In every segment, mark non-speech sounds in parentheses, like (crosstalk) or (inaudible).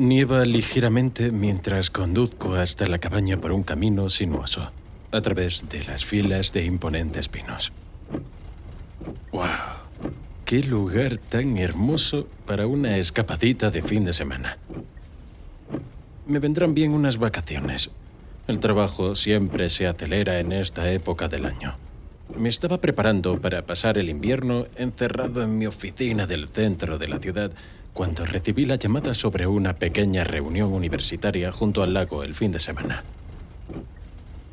Nieva ligeramente mientras conduzco hasta la cabaña por un camino sinuoso, a través de las filas de imponentes pinos. ¡Wow! ¡Qué lugar tan hermoso para una escapadita de fin de semana! Me vendrán bien unas vacaciones. El trabajo siempre se acelera en esta época del año. Me estaba preparando para pasar el invierno encerrado en mi oficina del centro de la ciudad cuando recibí la llamada sobre una pequeña reunión universitaria junto al lago el fin de semana.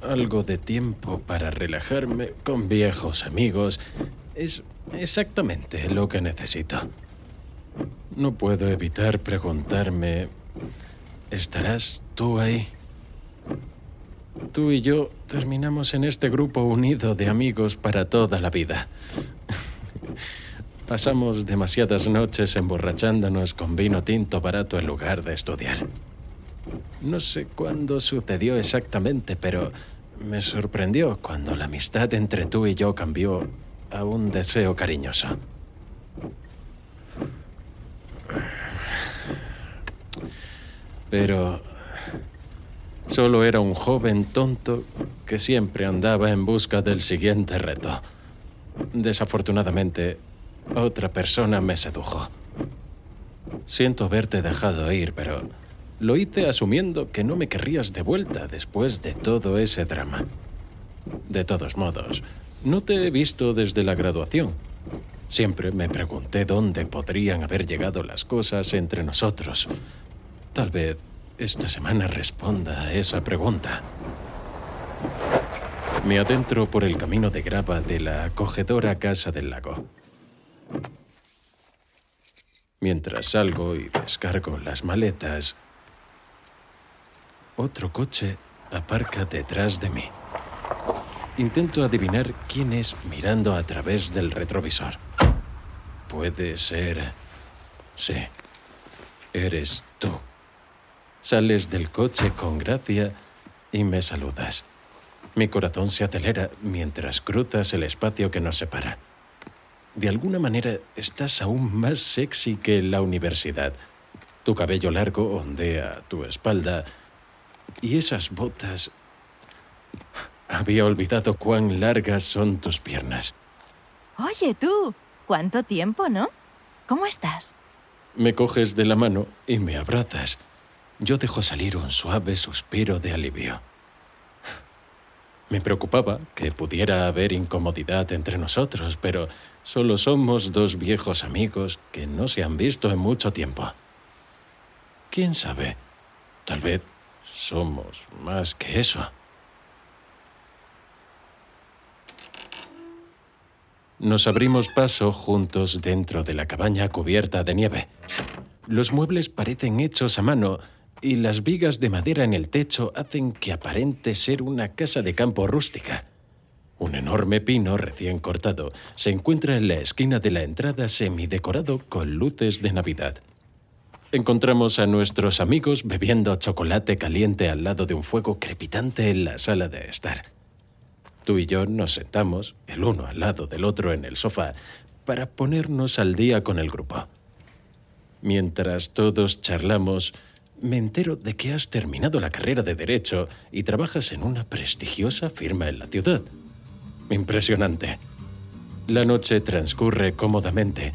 Algo de tiempo para relajarme con viejos amigos es exactamente lo que necesito. No puedo evitar preguntarme, ¿estarás tú ahí? Tú y yo terminamos en este grupo unido de amigos para toda la vida. (laughs) Pasamos demasiadas noches emborrachándonos con vino tinto barato en lugar de estudiar. No sé cuándo sucedió exactamente, pero me sorprendió cuando la amistad entre tú y yo cambió a un deseo cariñoso. Pero solo era un joven tonto que siempre andaba en busca del siguiente reto. Desafortunadamente, otra persona me sedujo. Siento haberte dejado ir, pero lo hice asumiendo que no me querrías de vuelta después de todo ese drama. De todos modos, no te he visto desde la graduación. Siempre me pregunté dónde podrían haber llegado las cosas entre nosotros. Tal vez esta semana responda a esa pregunta. Me adentro por el camino de grava de la acogedora casa del lago. Mientras salgo y descargo las maletas, otro coche aparca detrás de mí. Intento adivinar quién es mirando a través del retrovisor. Puede ser... Sí, eres tú. Sales del coche con gracia y me saludas. Mi corazón se acelera mientras cruzas el espacio que nos separa. De alguna manera estás aún más sexy que en la universidad. Tu cabello largo ondea tu espalda y esas botas... Había olvidado cuán largas son tus piernas. Oye tú, ¿cuánto tiempo, no? ¿Cómo estás? Me coges de la mano y me abrazas. Yo dejo salir un suave suspiro de alivio. Me preocupaba que pudiera haber incomodidad entre nosotros, pero solo somos dos viejos amigos que no se han visto en mucho tiempo. ¿Quién sabe? Tal vez somos más que eso. Nos abrimos paso juntos dentro de la cabaña cubierta de nieve. Los muebles parecen hechos a mano y las vigas de madera en el techo hacen que aparente ser una casa de campo rústica. Un enorme pino recién cortado se encuentra en la esquina de la entrada semidecorado con luces de Navidad. Encontramos a nuestros amigos bebiendo chocolate caliente al lado de un fuego crepitante en la sala de estar. Tú y yo nos sentamos, el uno al lado del otro en el sofá, para ponernos al día con el grupo. Mientras todos charlamos, me entero de que has terminado la carrera de Derecho y trabajas en una prestigiosa firma en la ciudad. Impresionante. La noche transcurre cómodamente,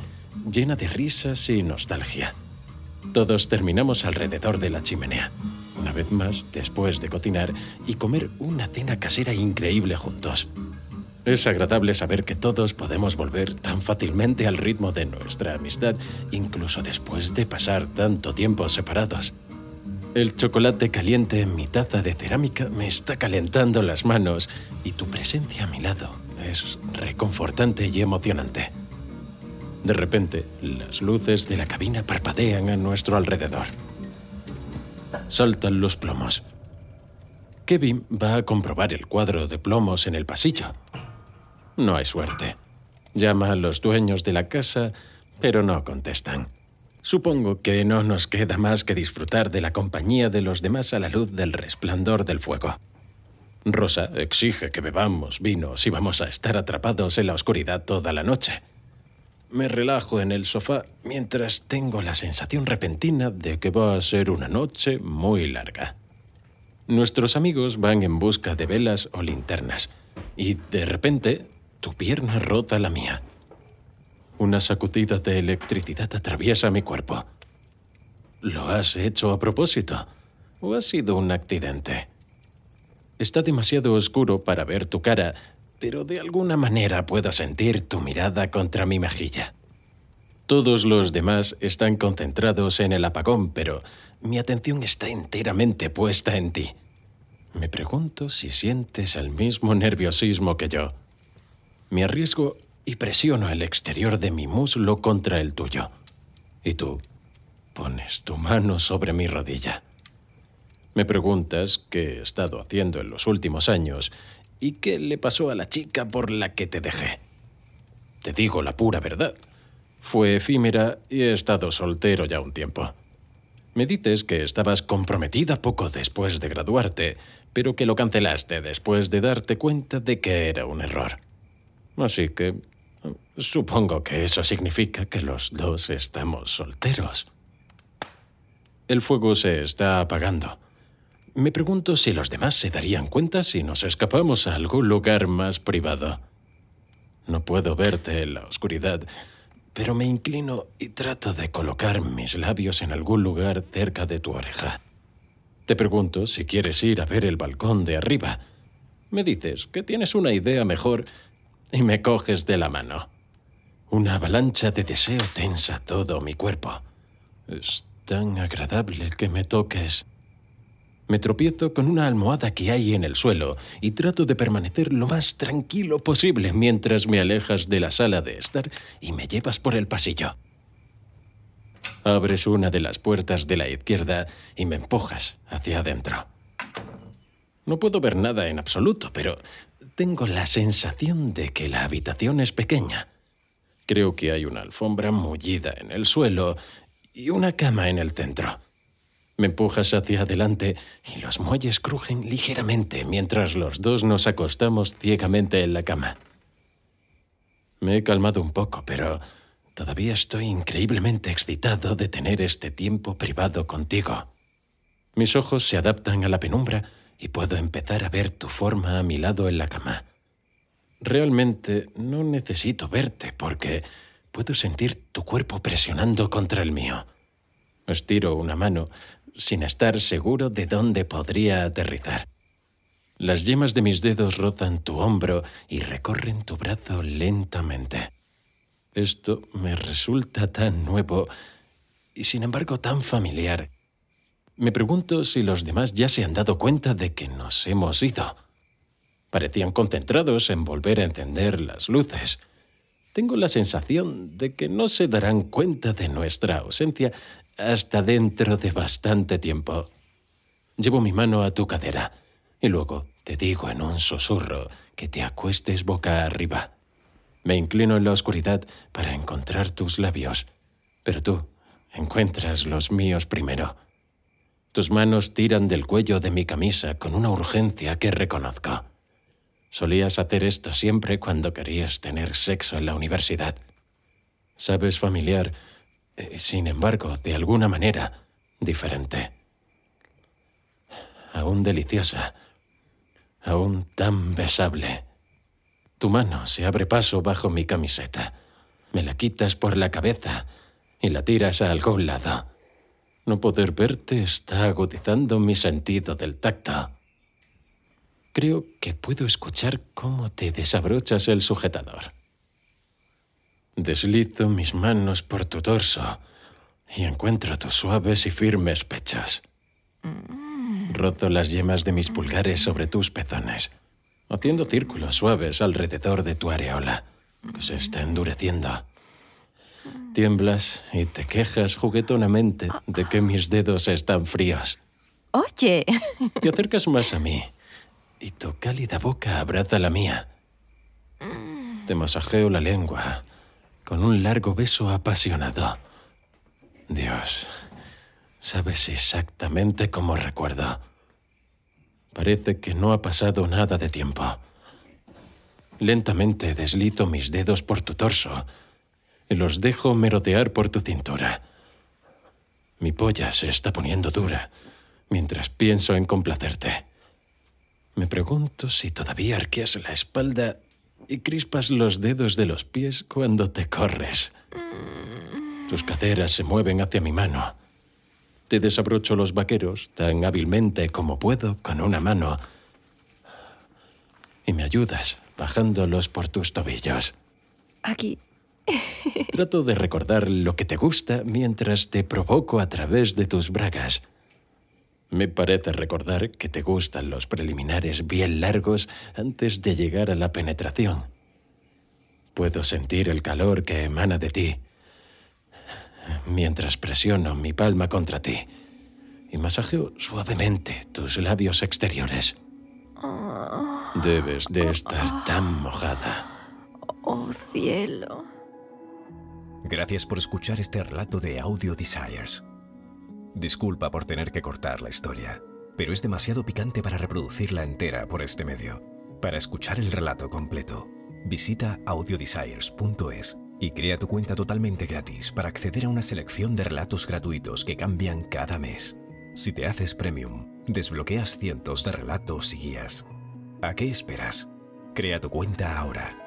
llena de risas y nostalgia. Todos terminamos alrededor de la chimenea, una vez más después de cocinar y comer una cena casera increíble juntos. Es agradable saber que todos podemos volver tan fácilmente al ritmo de nuestra amistad, incluso después de pasar tanto tiempo separados. El chocolate caliente en mi taza de cerámica me está calentando las manos y tu presencia a mi lado es reconfortante y emocionante. De repente, las luces de la cabina parpadean a nuestro alrededor. Saltan los plomos. Kevin va a comprobar el cuadro de plomos en el pasillo. No hay suerte. Llama a los dueños de la casa, pero no contestan. Supongo que no nos queda más que disfrutar de la compañía de los demás a la luz del resplandor del fuego. Rosa exige que bebamos vino si vamos a estar atrapados en la oscuridad toda la noche. Me relajo en el sofá mientras tengo la sensación repentina de que va a ser una noche muy larga. Nuestros amigos van en busca de velas o linternas y de repente tu pierna rota la mía. Una sacudida de electricidad atraviesa mi cuerpo. ¿Lo has hecho a propósito o ha sido un accidente? Está demasiado oscuro para ver tu cara pero de alguna manera puedo sentir tu mirada contra mi mejilla. Todos los demás están concentrados en el apagón, pero mi atención está enteramente puesta en ti. Me pregunto si sientes el mismo nerviosismo que yo. Me arriesgo y presiono el exterior de mi muslo contra el tuyo. Y tú pones tu mano sobre mi rodilla. Me preguntas qué he estado haciendo en los últimos años ¿Y qué le pasó a la chica por la que te dejé? Te digo la pura verdad. Fue efímera y he estado soltero ya un tiempo. Me dices que estabas comprometida poco después de graduarte, pero que lo cancelaste después de darte cuenta de que era un error. Así que supongo que eso significa que los dos estamos solteros. El fuego se está apagando. Me pregunto si los demás se darían cuenta si nos escapamos a algún lugar más privado. No puedo verte en la oscuridad, pero me inclino y trato de colocar mis labios en algún lugar cerca de tu oreja. Te pregunto si quieres ir a ver el balcón de arriba. Me dices que tienes una idea mejor y me coges de la mano. Una avalancha de deseo tensa todo mi cuerpo. Es tan agradable que me toques. Me tropiezo con una almohada que hay en el suelo y trato de permanecer lo más tranquilo posible mientras me alejas de la sala de estar y me llevas por el pasillo. Abres una de las puertas de la izquierda y me empujas hacia adentro. No puedo ver nada en absoluto, pero tengo la sensación de que la habitación es pequeña. Creo que hay una alfombra mullida en el suelo y una cama en el centro. Me empujas hacia adelante y los muelles crujen ligeramente mientras los dos nos acostamos ciegamente en la cama. Me he calmado un poco, pero todavía estoy increíblemente excitado de tener este tiempo privado contigo. Mis ojos se adaptan a la penumbra y puedo empezar a ver tu forma a mi lado en la cama. Realmente no necesito verte porque puedo sentir tu cuerpo presionando contra el mío. Estiro una mano, sin estar seguro de dónde podría aterrizar. Las yemas de mis dedos rozan tu hombro y recorren tu brazo lentamente. Esto me resulta tan nuevo y sin embargo tan familiar. Me pregunto si los demás ya se han dado cuenta de que nos hemos ido. Parecían concentrados en volver a encender las luces. Tengo la sensación de que no se darán cuenta de nuestra ausencia hasta dentro de bastante tiempo. Llevo mi mano a tu cadera y luego te digo en un susurro que te acuestes boca arriba. Me inclino en la oscuridad para encontrar tus labios, pero tú encuentras los míos primero. Tus manos tiran del cuello de mi camisa con una urgencia que reconozco. Solías hacer esto siempre cuando querías tener sexo en la universidad. Sabes, familiar, eh, sin embargo, de alguna manera, diferente. Aún deliciosa, aún tan besable. Tu mano se abre paso bajo mi camiseta. Me la quitas por la cabeza y la tiras a algún lado. No poder verte está agudizando mi sentido del tacto. Creo que puedo escuchar cómo te desabrochas el sujetador. Deslizo mis manos por tu torso y encuentro tus suaves y firmes pechos. Rozo las yemas de mis pulgares sobre tus pezones, haciendo círculos suaves alrededor de tu areola, que se está endureciendo. Tiemblas y te quejas juguetonamente de que mis dedos están fríos. Oye. Te acercas más a mí y tu cálida boca abraza la mía. Te masajeo la lengua con un largo beso apasionado. Dios, sabes exactamente cómo recuerdo. Parece que no ha pasado nada de tiempo. Lentamente deslizo mis dedos por tu torso y los dejo merodear por tu cintura. Mi polla se está poniendo dura mientras pienso en complacerte. Me pregunto si todavía arqueas la espalda y crispas los dedos de los pies cuando te corres. Tus caderas se mueven hacia mi mano. Te desabrocho los vaqueros tan hábilmente como puedo con una mano y me ayudas bajándolos por tus tobillos. Aquí. Trato de recordar lo que te gusta mientras te provoco a través de tus bragas. Me parece recordar que te gustan los preliminares bien largos antes de llegar a la penetración. Puedo sentir el calor que emana de ti mientras presiono mi palma contra ti y masajeo suavemente tus labios exteriores. Debes de estar tan mojada. Oh cielo. Gracias por escuchar este relato de Audio Desires. Disculpa por tener que cortar la historia, pero es demasiado picante para reproducirla entera por este medio. Para escuchar el relato completo, visita audiodesires.es y crea tu cuenta totalmente gratis para acceder a una selección de relatos gratuitos que cambian cada mes. Si te haces premium, desbloqueas cientos de relatos y guías. ¿A qué esperas? Crea tu cuenta ahora